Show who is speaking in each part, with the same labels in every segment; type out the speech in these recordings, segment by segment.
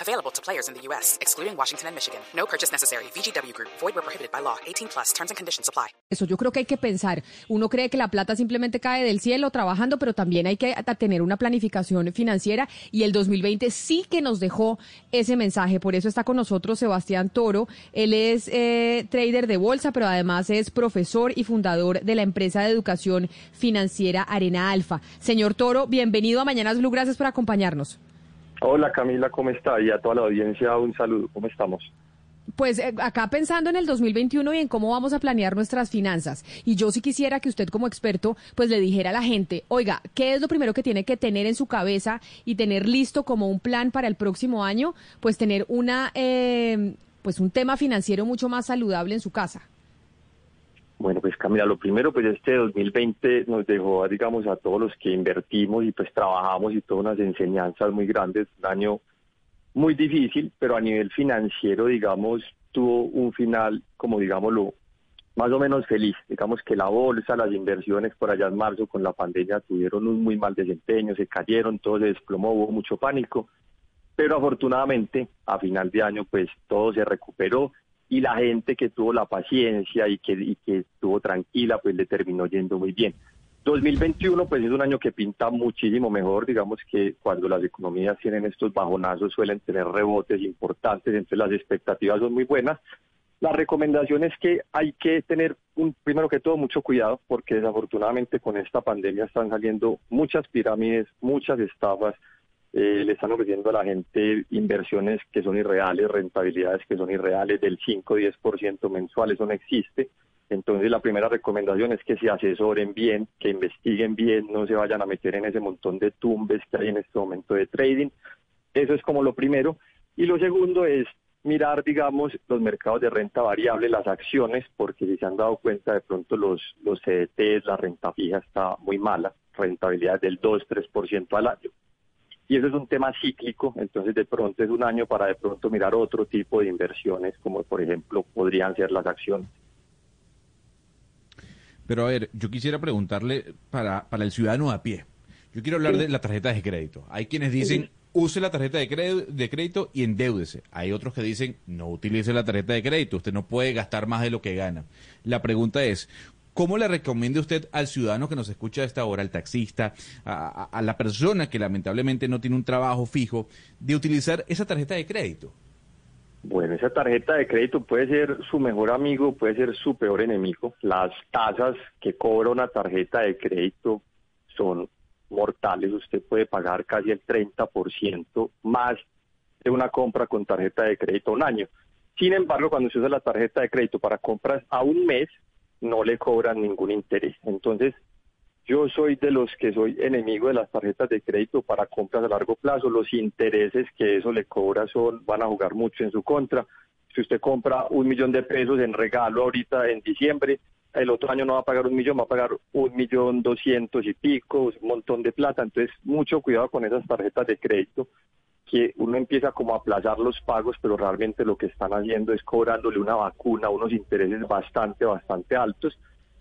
Speaker 1: Available to players in the U.S., excluding Washington and Michigan. No purchase necessary. VGW Group. Void where prohibited by law. 18 plus. Terms and conditions apply.
Speaker 2: Eso yo creo que hay que pensar. Uno cree que la plata simplemente cae del cielo trabajando, pero también hay que tener una planificación financiera y el 2020 sí que nos dejó ese mensaje. Por eso está con nosotros Sebastián Toro. Él es eh, trader de bolsa, pero además es profesor y fundador de la empresa de educación financiera Arena Alfa. Señor Toro, bienvenido a Mañanas Blue. Gracias por acompañarnos.
Speaker 3: Hola Camila, ¿cómo está? Y a toda la audiencia un saludo, ¿cómo estamos?
Speaker 2: Pues eh, acá pensando en el 2021 y en cómo vamos a planear nuestras finanzas. Y yo sí quisiera que usted como experto pues le dijera a la gente, oiga, ¿qué es lo primero que tiene que tener en su cabeza y tener listo como un plan para el próximo año? Pues tener una, eh, pues un tema financiero mucho más saludable en su casa.
Speaker 3: Bueno, pues Camila, lo primero, pues este 2020 nos dejó, digamos, a todos los que invertimos y pues trabajamos y todas unas enseñanzas muy grandes, un año muy difícil, pero a nivel financiero, digamos, tuvo un final, como digámoslo, más o menos feliz. Digamos que la bolsa, las inversiones por allá en marzo con la pandemia tuvieron un muy mal desempeño, se cayeron, todo se desplomó, hubo mucho pánico, pero afortunadamente a final de año pues todo se recuperó y la gente que tuvo la paciencia y que, y que estuvo tranquila, pues le terminó yendo muy bien. 2021 pues es un año que pinta muchísimo mejor, digamos que cuando las economías tienen estos bajonazos suelen tener rebotes importantes, entonces las expectativas son muy buenas. La recomendación es que hay que tener, un, primero que todo, mucho cuidado, porque desafortunadamente con esta pandemia están saliendo muchas pirámides, muchas estafas, eh, le están ofreciendo a la gente inversiones que son irreales, rentabilidades que son irreales del 5-10% mensual, eso no existe. Entonces la primera recomendación es que se asesoren bien, que investiguen bien, no se vayan a meter en ese montón de tumbes que hay en este momento de trading. Eso es como lo primero. Y lo segundo es mirar, digamos, los mercados de renta variable, las acciones, porque si se han dado cuenta de pronto los, los CDTs, la renta fija está muy mala, rentabilidad del 2-3% al año y eso es un tema cíclico, entonces de pronto es un año para de pronto mirar otro tipo de inversiones, como por ejemplo podrían ser las acciones.
Speaker 4: Pero a ver, yo quisiera preguntarle para, para el ciudadano a pie. Yo quiero hablar de la tarjeta de crédito. Hay quienes dicen, use la tarjeta de crédito, de crédito y endeúdese. Hay otros que dicen, no utilice la tarjeta de crédito, usted no puede gastar más de lo que gana. La pregunta es, ¿Cómo le recomienda usted al ciudadano que nos escucha a esta hora, al taxista, a, la persona que lamentablemente no tiene un trabajo fijo, de utilizar esa tarjeta de crédito?
Speaker 3: Bueno, esa tarjeta de crédito puede ser su mejor amigo, puede ser su peor enemigo. Las tasas que cobra una tarjeta de crédito son mortales. Usted puede pagar casi el 30% más de una compra con tarjeta de crédito un año. Sin embargo, cuando se usa la tarjeta de crédito para compras a un mes, no le cobran ningún interés. Entonces, yo soy de los que soy enemigo de las tarjetas de crédito para compras a largo plazo. Los intereses que eso le cobra son van a jugar mucho en su contra. Si usted compra un millón de pesos en regalo ahorita en diciembre, el otro año no va a pagar un millón, va a pagar un millón doscientos y pico, un montón de plata. Entonces, mucho cuidado con esas tarjetas de crédito que uno empieza como a aplazar los pagos, pero realmente lo que están haciendo es cobrándole una vacuna, unos intereses bastante, bastante altos.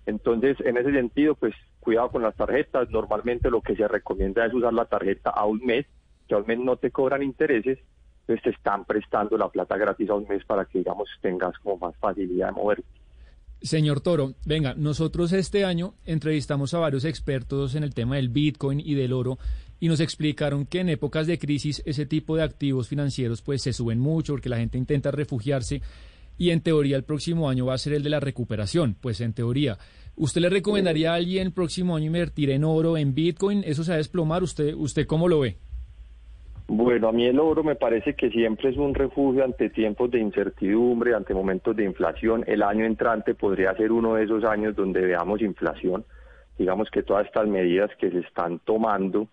Speaker 3: Entonces, en ese sentido, pues cuidado con las tarjetas. Normalmente lo que se recomienda es usar la tarjeta a un mes, que a un mes no te cobran intereses, pues te están prestando la plata gratis a un mes para que, digamos, tengas como más facilidad de moverte.
Speaker 5: Señor Toro, venga, nosotros este año entrevistamos a varios expertos en el tema del Bitcoin y del oro y nos explicaron que en épocas de crisis ese tipo de activos financieros pues se suben mucho porque la gente intenta refugiarse y en teoría el próximo año va a ser el de la recuperación, pues en teoría. ¿Usted le recomendaría a alguien el próximo año invertir en oro, en Bitcoin? ¿Eso se va a desplomar? ¿Usted, usted cómo lo ve?
Speaker 3: Bueno, a mí el oro me parece que siempre es un refugio ante tiempos de incertidumbre, ante momentos de inflación. El año entrante podría ser uno de esos años donde veamos inflación. Digamos que todas estas medidas que se están tomando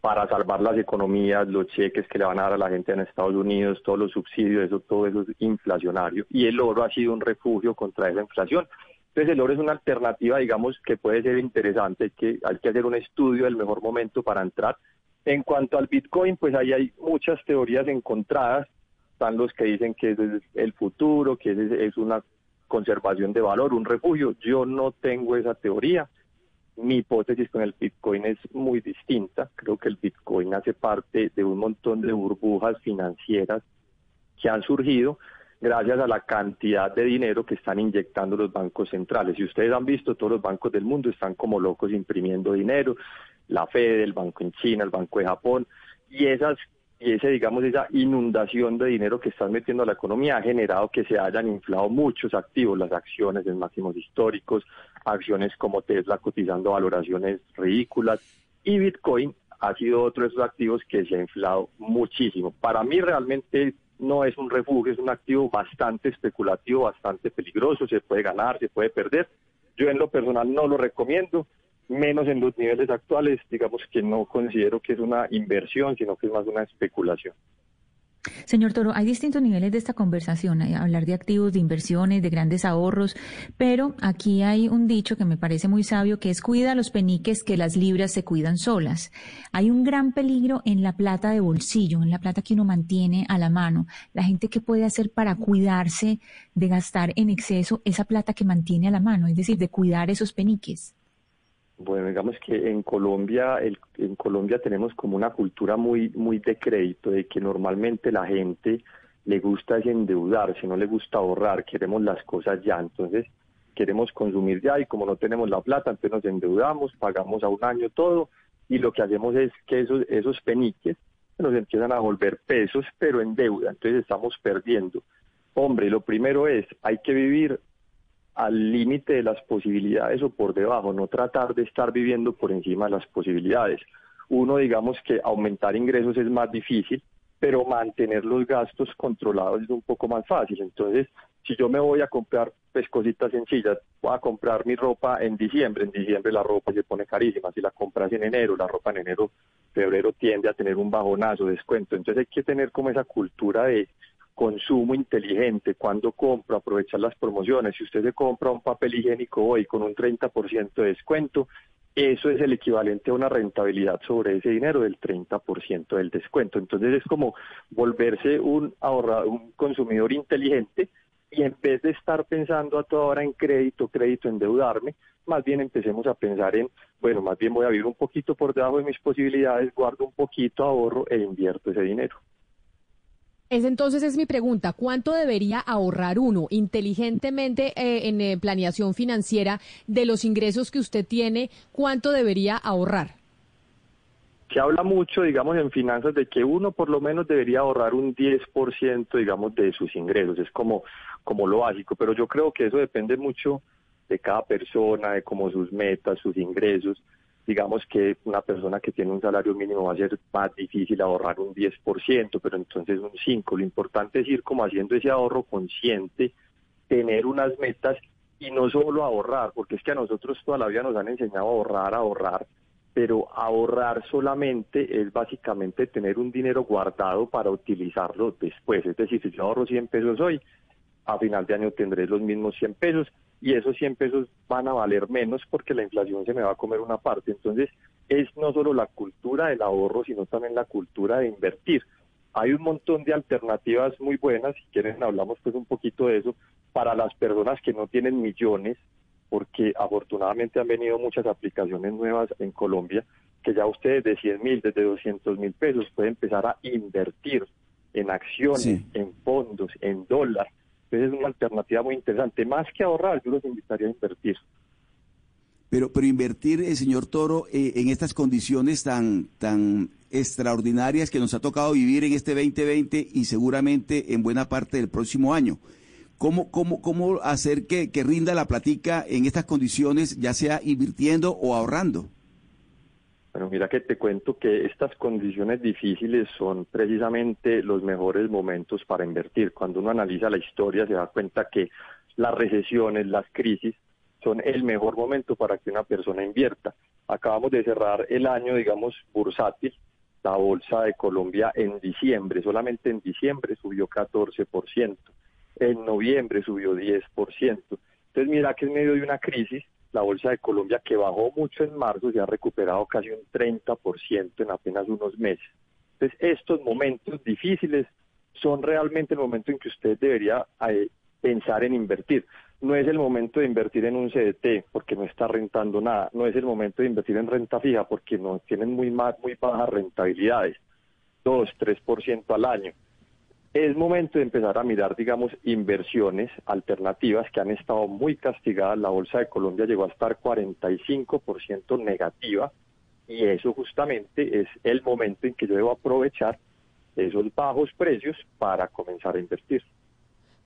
Speaker 3: para salvar las economías, los cheques que le van a dar a la gente en Estados Unidos, todos los subsidios, eso todo eso es inflacionario. Y el oro ha sido un refugio contra esa inflación. Entonces el oro es una alternativa, digamos, que puede ser interesante, que hay que hacer un estudio del mejor momento para entrar. En cuanto al Bitcoin, pues ahí hay muchas teorías encontradas. Están los que dicen que es el futuro, que es una conservación de valor, un refugio. Yo no tengo esa teoría. Mi hipótesis con el Bitcoin es muy distinta. Creo que el Bitcoin hace parte de un montón de burbujas financieras que han surgido gracias a la cantidad de dinero que están inyectando los bancos centrales. Y ustedes han visto, todos los bancos del mundo están como locos imprimiendo dinero, la Fed, el banco en China, el banco de Japón, y esas y ese digamos esa inundación de dinero que están metiendo a la economía ha generado que se hayan inflado muchos activos, las acciones en máximos históricos, acciones como Tesla cotizando valoraciones ridículas y Bitcoin ha sido otro de esos activos que se ha inflado muchísimo. Para mí realmente no es un refugio, es un activo bastante especulativo, bastante peligroso, se puede ganar, se puede perder. Yo en lo personal no lo recomiendo, menos en los niveles actuales, digamos que no considero que es una inversión, sino que es más una especulación.
Speaker 6: Señor Toro, hay distintos niveles de esta conversación, hay hablar de activos, de inversiones, de grandes ahorros, pero aquí hay un dicho que me parece muy sabio que es cuida los peniques que las libras se cuidan solas. Hay un gran peligro en la plata de bolsillo, en la plata que uno mantiene a la mano. La gente que puede hacer para cuidarse de gastar en exceso esa plata que mantiene a la mano, es decir, de cuidar esos peniques.
Speaker 3: Bueno, digamos que en Colombia, en Colombia tenemos como una cultura muy, muy de crédito, de que normalmente la gente le gusta endeudarse, no le gusta ahorrar, queremos las cosas ya, entonces queremos consumir ya y como no tenemos la plata, entonces nos endeudamos, pagamos a un año todo y lo que hacemos es que esos, esos peniques nos empiezan a volver pesos, pero en deuda, entonces estamos perdiendo. Hombre, lo primero es, hay que vivir al límite de las posibilidades o por debajo, no tratar de estar viviendo por encima de las posibilidades. Uno, digamos que aumentar ingresos es más difícil, pero mantener los gastos controlados es un poco más fácil. Entonces, si yo me voy a comprar pues, cositas sencillas, voy a comprar mi ropa en diciembre, en diciembre la ropa se pone carísima, si la compras en enero, la ropa en enero, febrero tiende a tener un bajonazo, descuento. Entonces hay que tener como esa cultura de consumo inteligente, cuando compro, aprovechar las promociones. Si usted se compra un papel higiénico hoy con un 30% de descuento, eso es el equivalente a una rentabilidad sobre ese dinero del 30% del descuento. Entonces es como volverse un ahorrador, un consumidor inteligente y en vez de estar pensando a toda hora en crédito, crédito, endeudarme, más bien empecemos a pensar en, bueno, más bien voy a vivir un poquito por debajo de mis posibilidades, guardo un poquito, ahorro e invierto ese dinero.
Speaker 2: Es entonces es mi pregunta, ¿cuánto debería ahorrar uno inteligentemente eh, en eh, planeación financiera de los ingresos que usted tiene? ¿Cuánto debería ahorrar?
Speaker 3: Se habla mucho, digamos, en finanzas de que uno por lo menos debería ahorrar un 10%, digamos, de sus ingresos. Es como, como lo básico, pero yo creo que eso depende mucho de cada persona, de cómo sus metas, sus ingresos digamos que una persona que tiene un salario mínimo va a ser más difícil ahorrar un 10%, pero entonces un 5%. Lo importante es ir como haciendo ese ahorro consciente, tener unas metas y no solo ahorrar, porque es que a nosotros toda la vida nos han enseñado a ahorrar, a ahorrar, pero ahorrar solamente es básicamente tener un dinero guardado para utilizarlo después. Es decir, si yo ahorro 100 pesos hoy, a final de año tendré los mismos 100 pesos y esos 100 pesos van a valer menos porque la inflación se me va a comer una parte. Entonces, es no solo la cultura del ahorro, sino también la cultura de invertir. Hay un montón de alternativas muy buenas, si quieren hablamos pues un poquito de eso, para las personas que no tienen millones, porque afortunadamente han venido muchas aplicaciones nuevas en Colombia, que ya ustedes de 100 mil, desde 200 mil pesos pueden empezar a invertir en acciones, en fondos, en dólares entonces es una alternativa muy interesante. Más que ahorrar, yo los invitaría a invertir.
Speaker 7: Pero, pero invertir, eh, señor Toro, eh, en estas condiciones tan, tan extraordinarias que nos ha tocado vivir en este 2020 y seguramente en buena parte del próximo año. ¿Cómo, cómo, cómo hacer que, que rinda la platica en estas condiciones, ya sea invirtiendo o ahorrando?
Speaker 3: Bueno, mira que te cuento que estas condiciones difíciles son precisamente los mejores momentos para invertir. Cuando uno analiza la historia se da cuenta que las recesiones, las crisis, son el mejor momento para que una persona invierta. Acabamos de cerrar el año, digamos, bursátil. La bolsa de Colombia en diciembre, solamente en diciembre subió 14%, en noviembre subió 10%. Entonces mira que en medio de una crisis, la Bolsa de Colombia que bajó mucho en marzo se ha recuperado casi un 30% en apenas unos meses. Entonces estos momentos difíciles son realmente el momento en que usted debería eh, pensar en invertir. No es el momento de invertir en un CDT porque no está rentando nada. No es el momento de invertir en renta fija porque no tienen muy, muy bajas rentabilidades, 2, 3% al año es momento de empezar a mirar, digamos, inversiones alternativas que han estado muy castigadas. La Bolsa de Colombia llegó a estar 45% negativa y eso justamente es el momento en que yo debo aprovechar esos bajos precios para comenzar a invertir.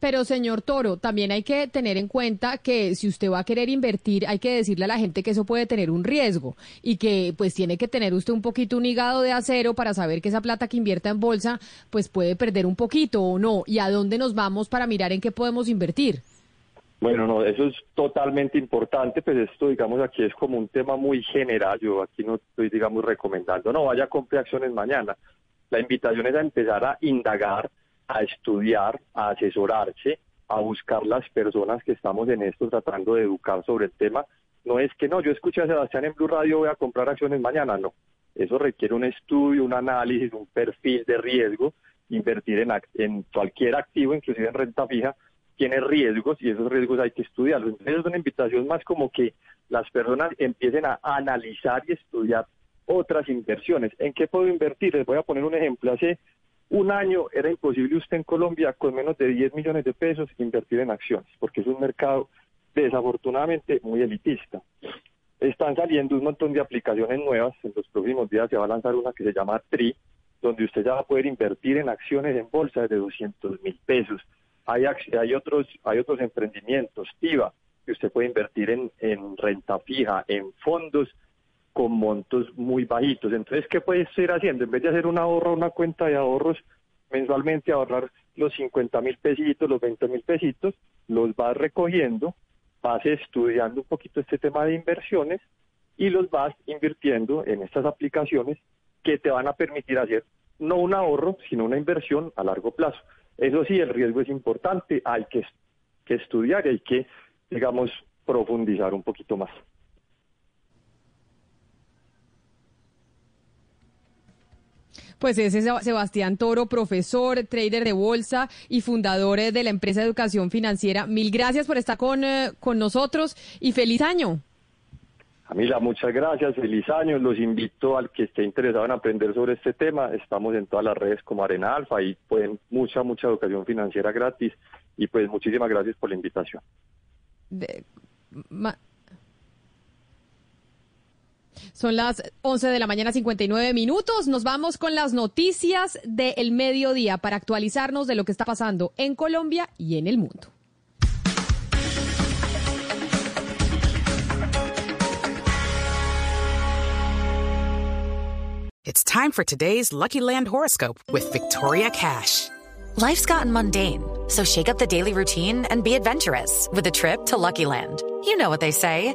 Speaker 2: Pero señor Toro, también hay que tener en cuenta que si usted va a querer invertir, hay que decirle a la gente que eso puede tener un riesgo y que pues tiene que tener usted un poquito un hígado de acero para saber que esa plata que invierta en bolsa pues puede perder un poquito o no y a dónde nos vamos para mirar en qué podemos invertir.
Speaker 3: Bueno, no, eso es totalmente importante, pues esto, digamos, aquí es como un tema muy general, yo aquí no estoy, digamos, recomendando, no, vaya a comprar acciones mañana. La invitación es a empezar a indagar, a estudiar, a asesorarse, a buscar las personas que estamos en esto tratando de educar sobre el tema. No es que no, yo escuché a Sebastián en Blue Radio, voy a comprar acciones mañana, no. Eso requiere un estudio, un análisis, un perfil de riesgo. Invertir en, en cualquier activo, inclusive en renta fija, tiene riesgos y esos riesgos hay que estudiarlos. Entonces es una invitación más como que las personas empiecen a analizar y estudiar otras inversiones. ¿En qué puedo invertir? Les voy a poner un ejemplo. Hace un año era imposible usted en Colombia con menos de 10 millones de pesos invertir en acciones, porque es un mercado desafortunadamente muy elitista. Están saliendo un montón de aplicaciones nuevas, en los próximos días se va a lanzar una que se llama TRI, donde usted ya va a poder invertir en acciones en bolsa de 200 mil pesos. Hay, hay, otros, hay otros emprendimientos, TIVA, que usted puede invertir en, en renta fija, en fondos con montos muy bajitos. Entonces, ¿qué puedes ir haciendo? En vez de hacer un ahorro, una cuenta de ahorros mensualmente, ahorrar los 50 mil pesitos, los 20 mil pesitos, los vas recogiendo, vas estudiando un poquito este tema de inversiones y los vas invirtiendo en estas aplicaciones que te van a permitir hacer no un ahorro, sino una inversión a largo plazo. Eso sí, el riesgo es importante, hay que, que estudiar hay que, digamos, profundizar un poquito más.
Speaker 2: Pues ese es Sebastián Toro, profesor, trader de bolsa y fundador eh, de la empresa de educación financiera. Mil gracias por estar con, eh, con nosotros y feliz año.
Speaker 3: Camila, muchas gracias, feliz año. Los invito al que esté interesado en aprender sobre este tema. Estamos en todas las redes como Arena Alfa y pueden mucha, mucha educación financiera gratis. Y pues muchísimas gracias por la invitación.
Speaker 2: Son las 11 de la mañana, 59 minutos. Nos vamos con las noticias del mediodía para actualizarnos de lo que está pasando en Colombia y en el mundo.
Speaker 1: It's time for today's Lucky Land horoscope with Victoria Cash.
Speaker 8: Life's gotten mundane, so shake up the daily routine and be adventurous with a trip to Lucky Land. You know what they say.